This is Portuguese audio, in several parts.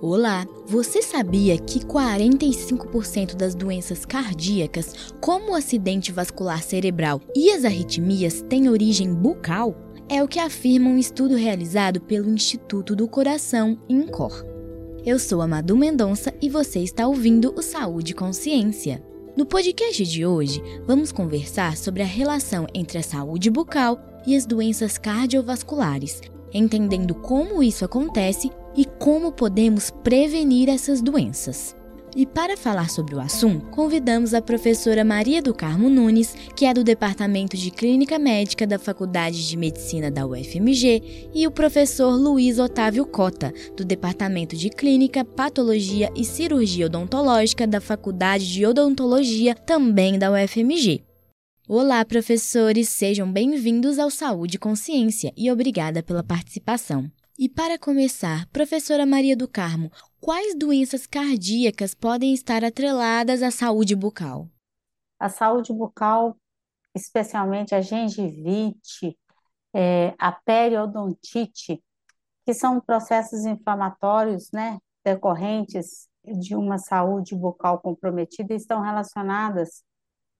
Olá! Você sabia que 45% das doenças cardíacas, como o acidente vascular cerebral e as arritmias, têm origem bucal? É o que afirma um estudo realizado pelo Instituto do Coração, INCOR. Eu sou a Madu Mendonça e você está ouvindo o Saúde Consciência. No podcast de hoje, vamos conversar sobre a relação entre a saúde bucal e as doenças cardiovasculares, entendendo como isso acontece e como podemos prevenir essas doenças. E para falar sobre o assunto, convidamos a professora Maria do Carmo Nunes, que é do Departamento de Clínica Médica da Faculdade de Medicina da UFMG, e o professor Luiz Otávio Cota, do Departamento de Clínica, Patologia e Cirurgia Odontológica da Faculdade de Odontologia, também da UFMG. Olá, professores, sejam bem-vindos ao Saúde e Consciência e obrigada pela participação. E para começar, professora Maria do Carmo, quais doenças cardíacas podem estar atreladas à saúde bucal? A saúde bucal, especialmente a gengivite, é, a periodontite, que são processos inflamatórios, né, decorrentes de uma saúde bucal comprometida, estão relacionadas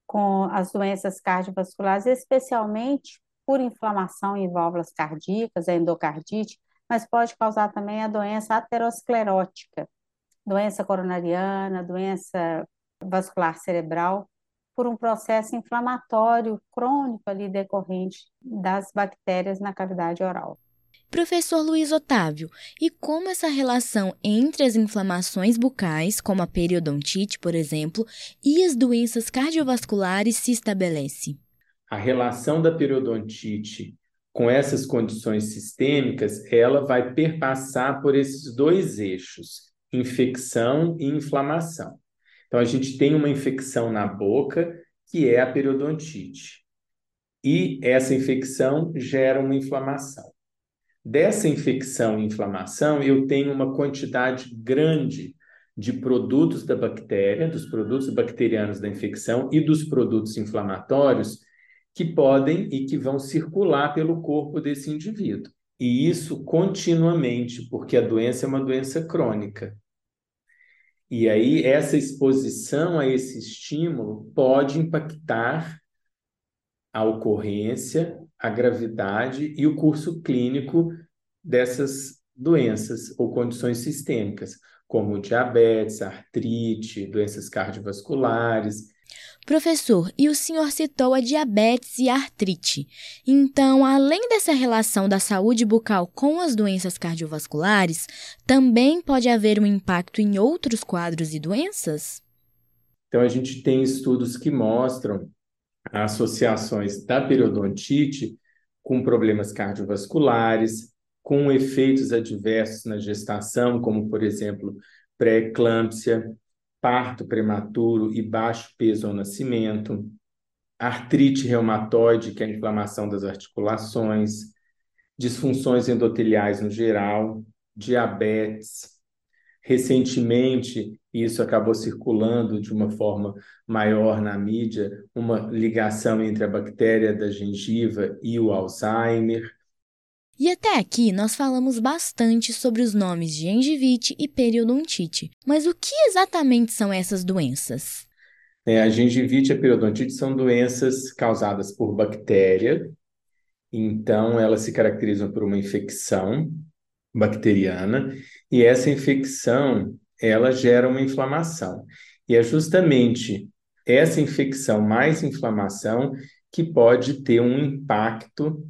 com as doenças cardiovasculares, especialmente por inflamação em válvulas cardíacas, a endocardite, mas pode causar também a doença aterosclerótica, doença coronariana, doença vascular cerebral, por um processo inflamatório crônico ali decorrente das bactérias na cavidade oral. Professor Luiz Otávio, e como essa relação entre as inflamações bucais, como a periodontite, por exemplo, e as doenças cardiovasculares se estabelece? A relação da periodontite com essas condições sistêmicas, ela vai perpassar por esses dois eixos, infecção e inflamação. Então, a gente tem uma infecção na boca, que é a periodontite. E essa infecção gera uma inflamação. Dessa infecção e inflamação, eu tenho uma quantidade grande de produtos da bactéria, dos produtos bacterianos da infecção e dos produtos inflamatórios que podem e que vão circular pelo corpo desse indivíduo. E isso continuamente, porque a doença é uma doença crônica. E aí, essa exposição a esse estímulo pode impactar a ocorrência, a gravidade e o curso clínico dessas doenças ou condições sistêmicas, como diabetes, artrite, doenças cardiovasculares. Professor, e o senhor citou a diabetes e a artrite. Então, além dessa relação da saúde bucal com as doenças cardiovasculares, também pode haver um impacto em outros quadros e doenças? Então, a gente tem estudos que mostram associações da periodontite com problemas cardiovasculares, com efeitos adversos na gestação, como, por exemplo, pré-eclâmpsia, parto prematuro e baixo peso ao nascimento, artrite reumatoide, que é a inflamação das articulações, disfunções endoteliais no geral, diabetes. Recentemente, isso acabou circulando de uma forma maior na mídia, uma ligação entre a bactéria da gengiva e o Alzheimer. E até aqui nós falamos bastante sobre os nomes de gengivite e periodontite. Mas o que exatamente são essas doenças? É, a gengivite e a periodontite são doenças causadas por bactéria. Então, elas se caracterizam por uma infecção bacteriana e essa infecção ela gera uma inflamação. E é justamente essa infecção mais inflamação que pode ter um impacto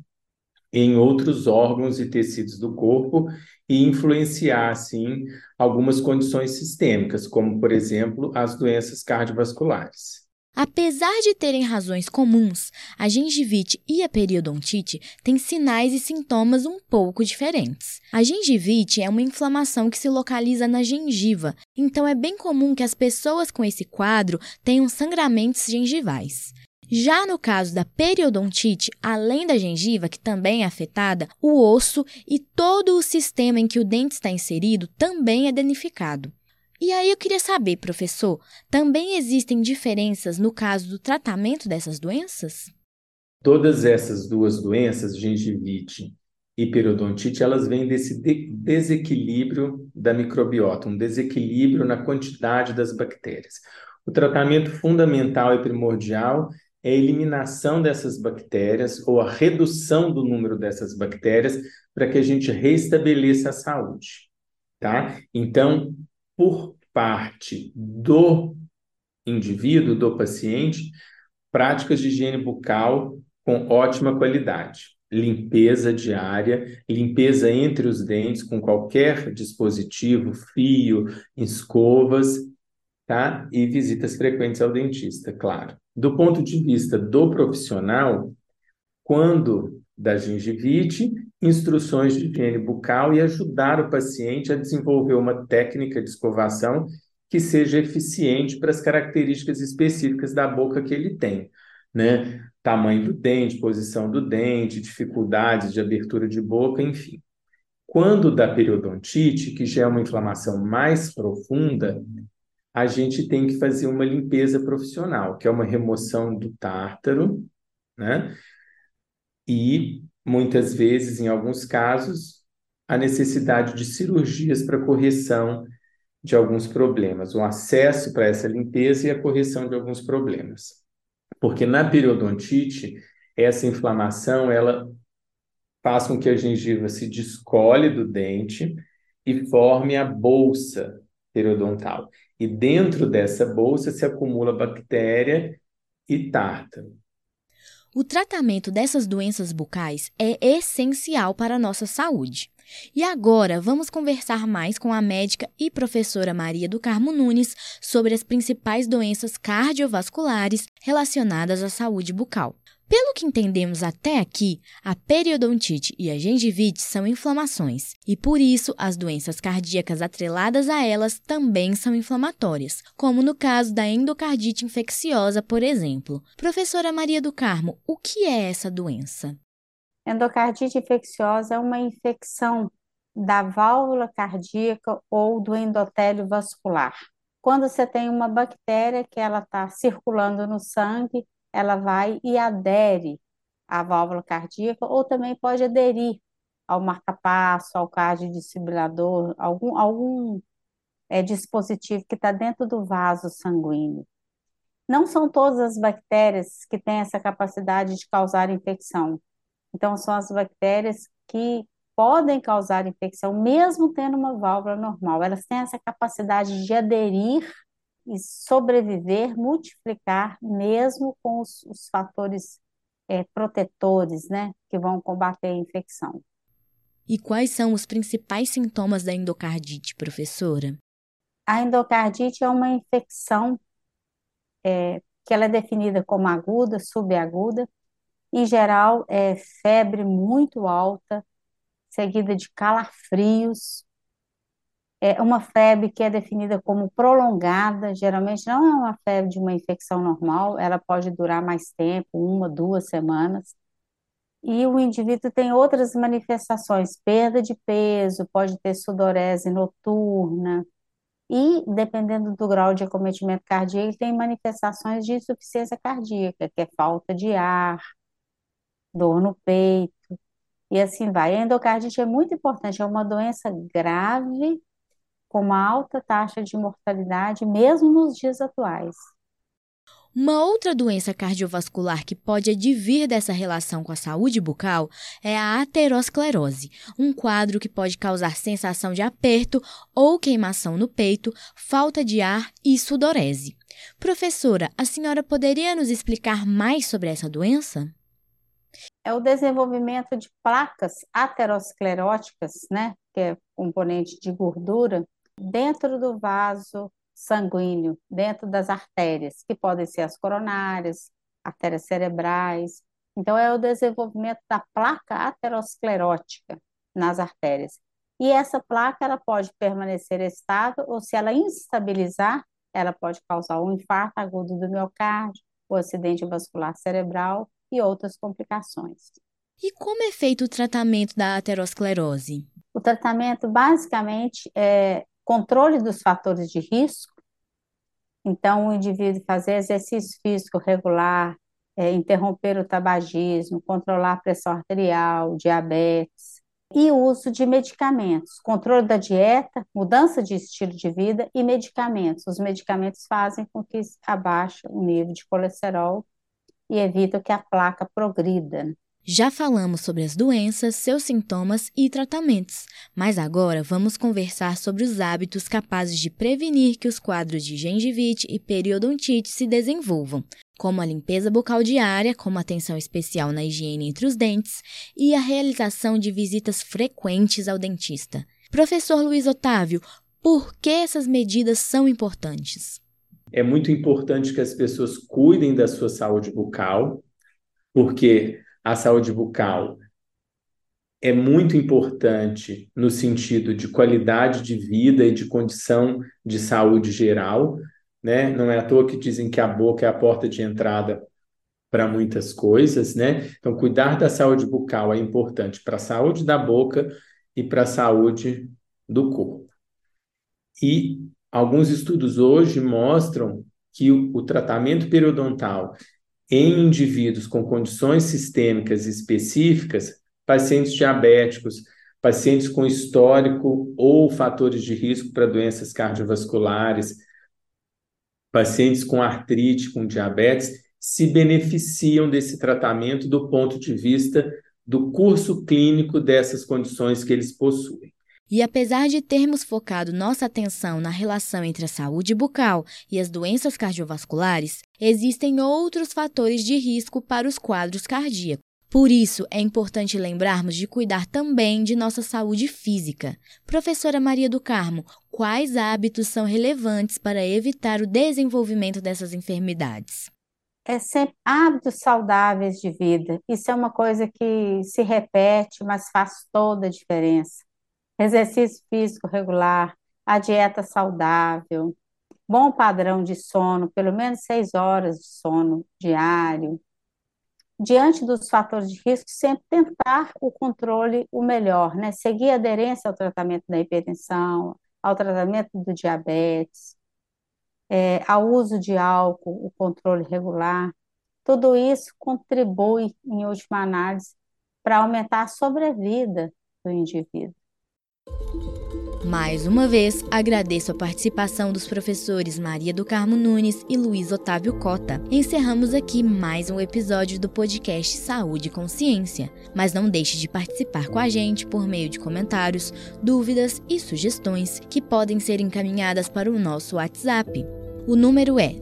em outros órgãos e tecidos do corpo e influenciar, assim, algumas condições sistêmicas, como, por exemplo, as doenças cardiovasculares. Apesar de terem razões comuns, a gengivite e a periodontite têm sinais e sintomas um pouco diferentes. A gengivite é uma inflamação que se localiza na gengiva, então é bem comum que as pessoas com esse quadro tenham sangramentos gengivais. Já no caso da periodontite, além da gengiva, que também é afetada, o osso e todo o sistema em que o dente está inserido também é danificado. E aí eu queria saber, professor, também existem diferenças no caso do tratamento dessas doenças? Todas essas duas doenças, gengivite e periodontite, elas vêm desse de desequilíbrio da microbiota, um desequilíbrio na quantidade das bactérias. O tratamento fundamental e primordial é a eliminação dessas bactérias ou a redução do número dessas bactérias para que a gente restabeleça a saúde, tá? Então, por parte do indivíduo, do paciente, práticas de higiene bucal com ótima qualidade. Limpeza diária, limpeza entre os dentes com qualquer dispositivo, fio, escovas, tá? E visitas frequentes ao dentista, claro. Do ponto de vista do profissional, quando da gengivite, instruções de higiene bucal e ajudar o paciente a desenvolver uma técnica de escovação que seja eficiente para as características específicas da boca que ele tem, né? Tamanho do dente, posição do dente, dificuldades de abertura de boca, enfim. Quando da periodontite, que já é uma inflamação mais profunda, a gente tem que fazer uma limpeza profissional, que é uma remoção do tártaro, né? E muitas vezes, em alguns casos, a necessidade de cirurgias para correção de alguns problemas, o acesso para essa limpeza e a correção de alguns problemas. Porque na periodontite, essa inflamação, ela faz com que a gengiva se descole do dente e forme a bolsa periodontal. E dentro dessa bolsa se acumula bactéria e tártaro. O tratamento dessas doenças bucais é essencial para a nossa saúde. E agora vamos conversar mais com a médica e professora Maria do Carmo Nunes sobre as principais doenças cardiovasculares relacionadas à saúde bucal. Pelo que entendemos até aqui, a periodontite e a gengivite são inflamações, e por isso as doenças cardíacas atreladas a elas também são inflamatórias, como no caso da endocardite infecciosa, por exemplo. Professora Maria do Carmo, o que é essa doença? Endocardite infecciosa é uma infecção da válvula cardíaca ou do endotélio vascular. Quando você tem uma bactéria que ela está circulando no sangue, ela vai e adere à válvula cardíaca ou também pode aderir ao marcapasso, ao cardiodesfibrilador, algum, algum é, dispositivo que está dentro do vaso sanguíneo. Não são todas as bactérias que têm essa capacidade de causar infecção. Então, são as bactérias que podem causar infecção, mesmo tendo uma válvula normal. Elas têm essa capacidade de aderir e sobreviver, multiplicar, mesmo com os, os fatores é, protetores, né, que vão combater a infecção. E quais são os principais sintomas da endocardite, professora? A endocardite é uma infecção é, que ela é definida como aguda, subaguda, em geral, é febre muito alta, seguida de calafrios. É uma febre que é definida como prolongada, geralmente não é uma febre de uma infecção normal, ela pode durar mais tempo, uma, duas semanas. E o indivíduo tem outras manifestações, perda de peso, pode ter sudorese noturna, e, dependendo do grau de acometimento cardíaco, ele tem manifestações de insuficiência cardíaca, que é falta de ar, dor no peito, e assim vai. A endocardite é muito importante, é uma doença grave, com uma alta taxa de mortalidade, mesmo nos dias atuais. Uma outra doença cardiovascular que pode advir dessa relação com a saúde bucal é a aterosclerose, um quadro que pode causar sensação de aperto ou queimação no peito, falta de ar e sudorese. Professora, a senhora poderia nos explicar mais sobre essa doença? é o desenvolvimento de placas ateroscleróticas, né, que é componente de gordura, dentro do vaso sanguíneo, dentro das artérias, que podem ser as coronárias, artérias cerebrais. Então, é o desenvolvimento da placa aterosclerótica nas artérias. E essa placa ela pode permanecer estável ou se ela instabilizar, ela pode causar um infarto agudo do miocárdio, o acidente vascular cerebral e outras complicações. E como é feito o tratamento da aterosclerose? O tratamento basicamente é controle dos fatores de risco. Então, o indivíduo fazer exercício físico regular, é, interromper o tabagismo, controlar a pressão arterial, diabetes, e uso de medicamentos, controle da dieta, mudança de estilo de vida e medicamentos. Os medicamentos fazem com que abaixe o nível de colesterol e evitam que a placa progrida. Já falamos sobre as doenças, seus sintomas e tratamentos, mas agora vamos conversar sobre os hábitos capazes de prevenir que os quadros de gengivite e periodontite se desenvolvam, como a limpeza bucal diária, como atenção especial na higiene entre os dentes e a realização de visitas frequentes ao dentista. Professor Luiz Otávio, por que essas medidas são importantes? É muito importante que as pessoas cuidem da sua saúde bucal, porque a saúde bucal é muito importante no sentido de qualidade de vida e de condição de saúde geral, né? Não é à toa que dizem que a boca é a porta de entrada para muitas coisas, né? Então, cuidar da saúde bucal é importante para a saúde da boca e para a saúde do corpo. E alguns estudos hoje mostram que o, o tratamento periodontal em indivíduos com condições sistêmicas específicas, pacientes diabéticos, pacientes com histórico ou fatores de risco para doenças cardiovasculares, pacientes com artrite, com diabetes, se beneficiam desse tratamento do ponto de vista do curso clínico dessas condições que eles possuem. E apesar de termos focado nossa atenção na relação entre a saúde bucal e as doenças cardiovasculares, existem outros fatores de risco para os quadros cardíacos. Por isso, é importante lembrarmos de cuidar também de nossa saúde física. Professora Maria do Carmo, quais hábitos são relevantes para evitar o desenvolvimento dessas enfermidades? É sempre hábitos saudáveis de vida. Isso é uma coisa que se repete, mas faz toda a diferença exercício físico regular, a dieta saudável, bom padrão de sono, pelo menos seis horas de sono diário. Diante dos fatores de risco, sempre tentar o controle o melhor, né? Seguir aderência ao tratamento da hipertensão, ao tratamento do diabetes, é, ao uso de álcool, o controle regular. Tudo isso contribui, em última análise, para aumentar a sobrevida do indivíduo. Mais uma vez, agradeço a participação dos professores Maria do Carmo Nunes e Luiz Otávio Cota. Encerramos aqui mais um episódio do podcast Saúde e Consciência. Mas não deixe de participar com a gente por meio de comentários, dúvidas e sugestões que podem ser encaminhadas para o nosso WhatsApp. O número é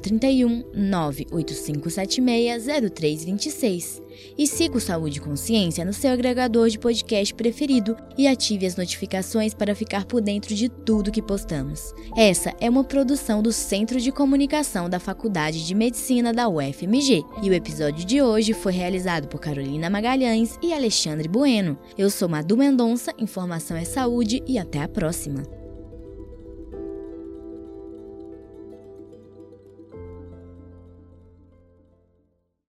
031 98576 0326. E siga o Saúde e Consciência no seu agregador de podcast preferido e ative as notificações para ficar por dentro de tudo que postamos. Essa é uma produção do Centro de Comunicação da Faculdade de Medicina da UFMG e o episódio de hoje foi realizado por Carolina Magalhães e Alexandre Bueno. Eu sou Madu Mendonça, informação é saúde e até a próxima.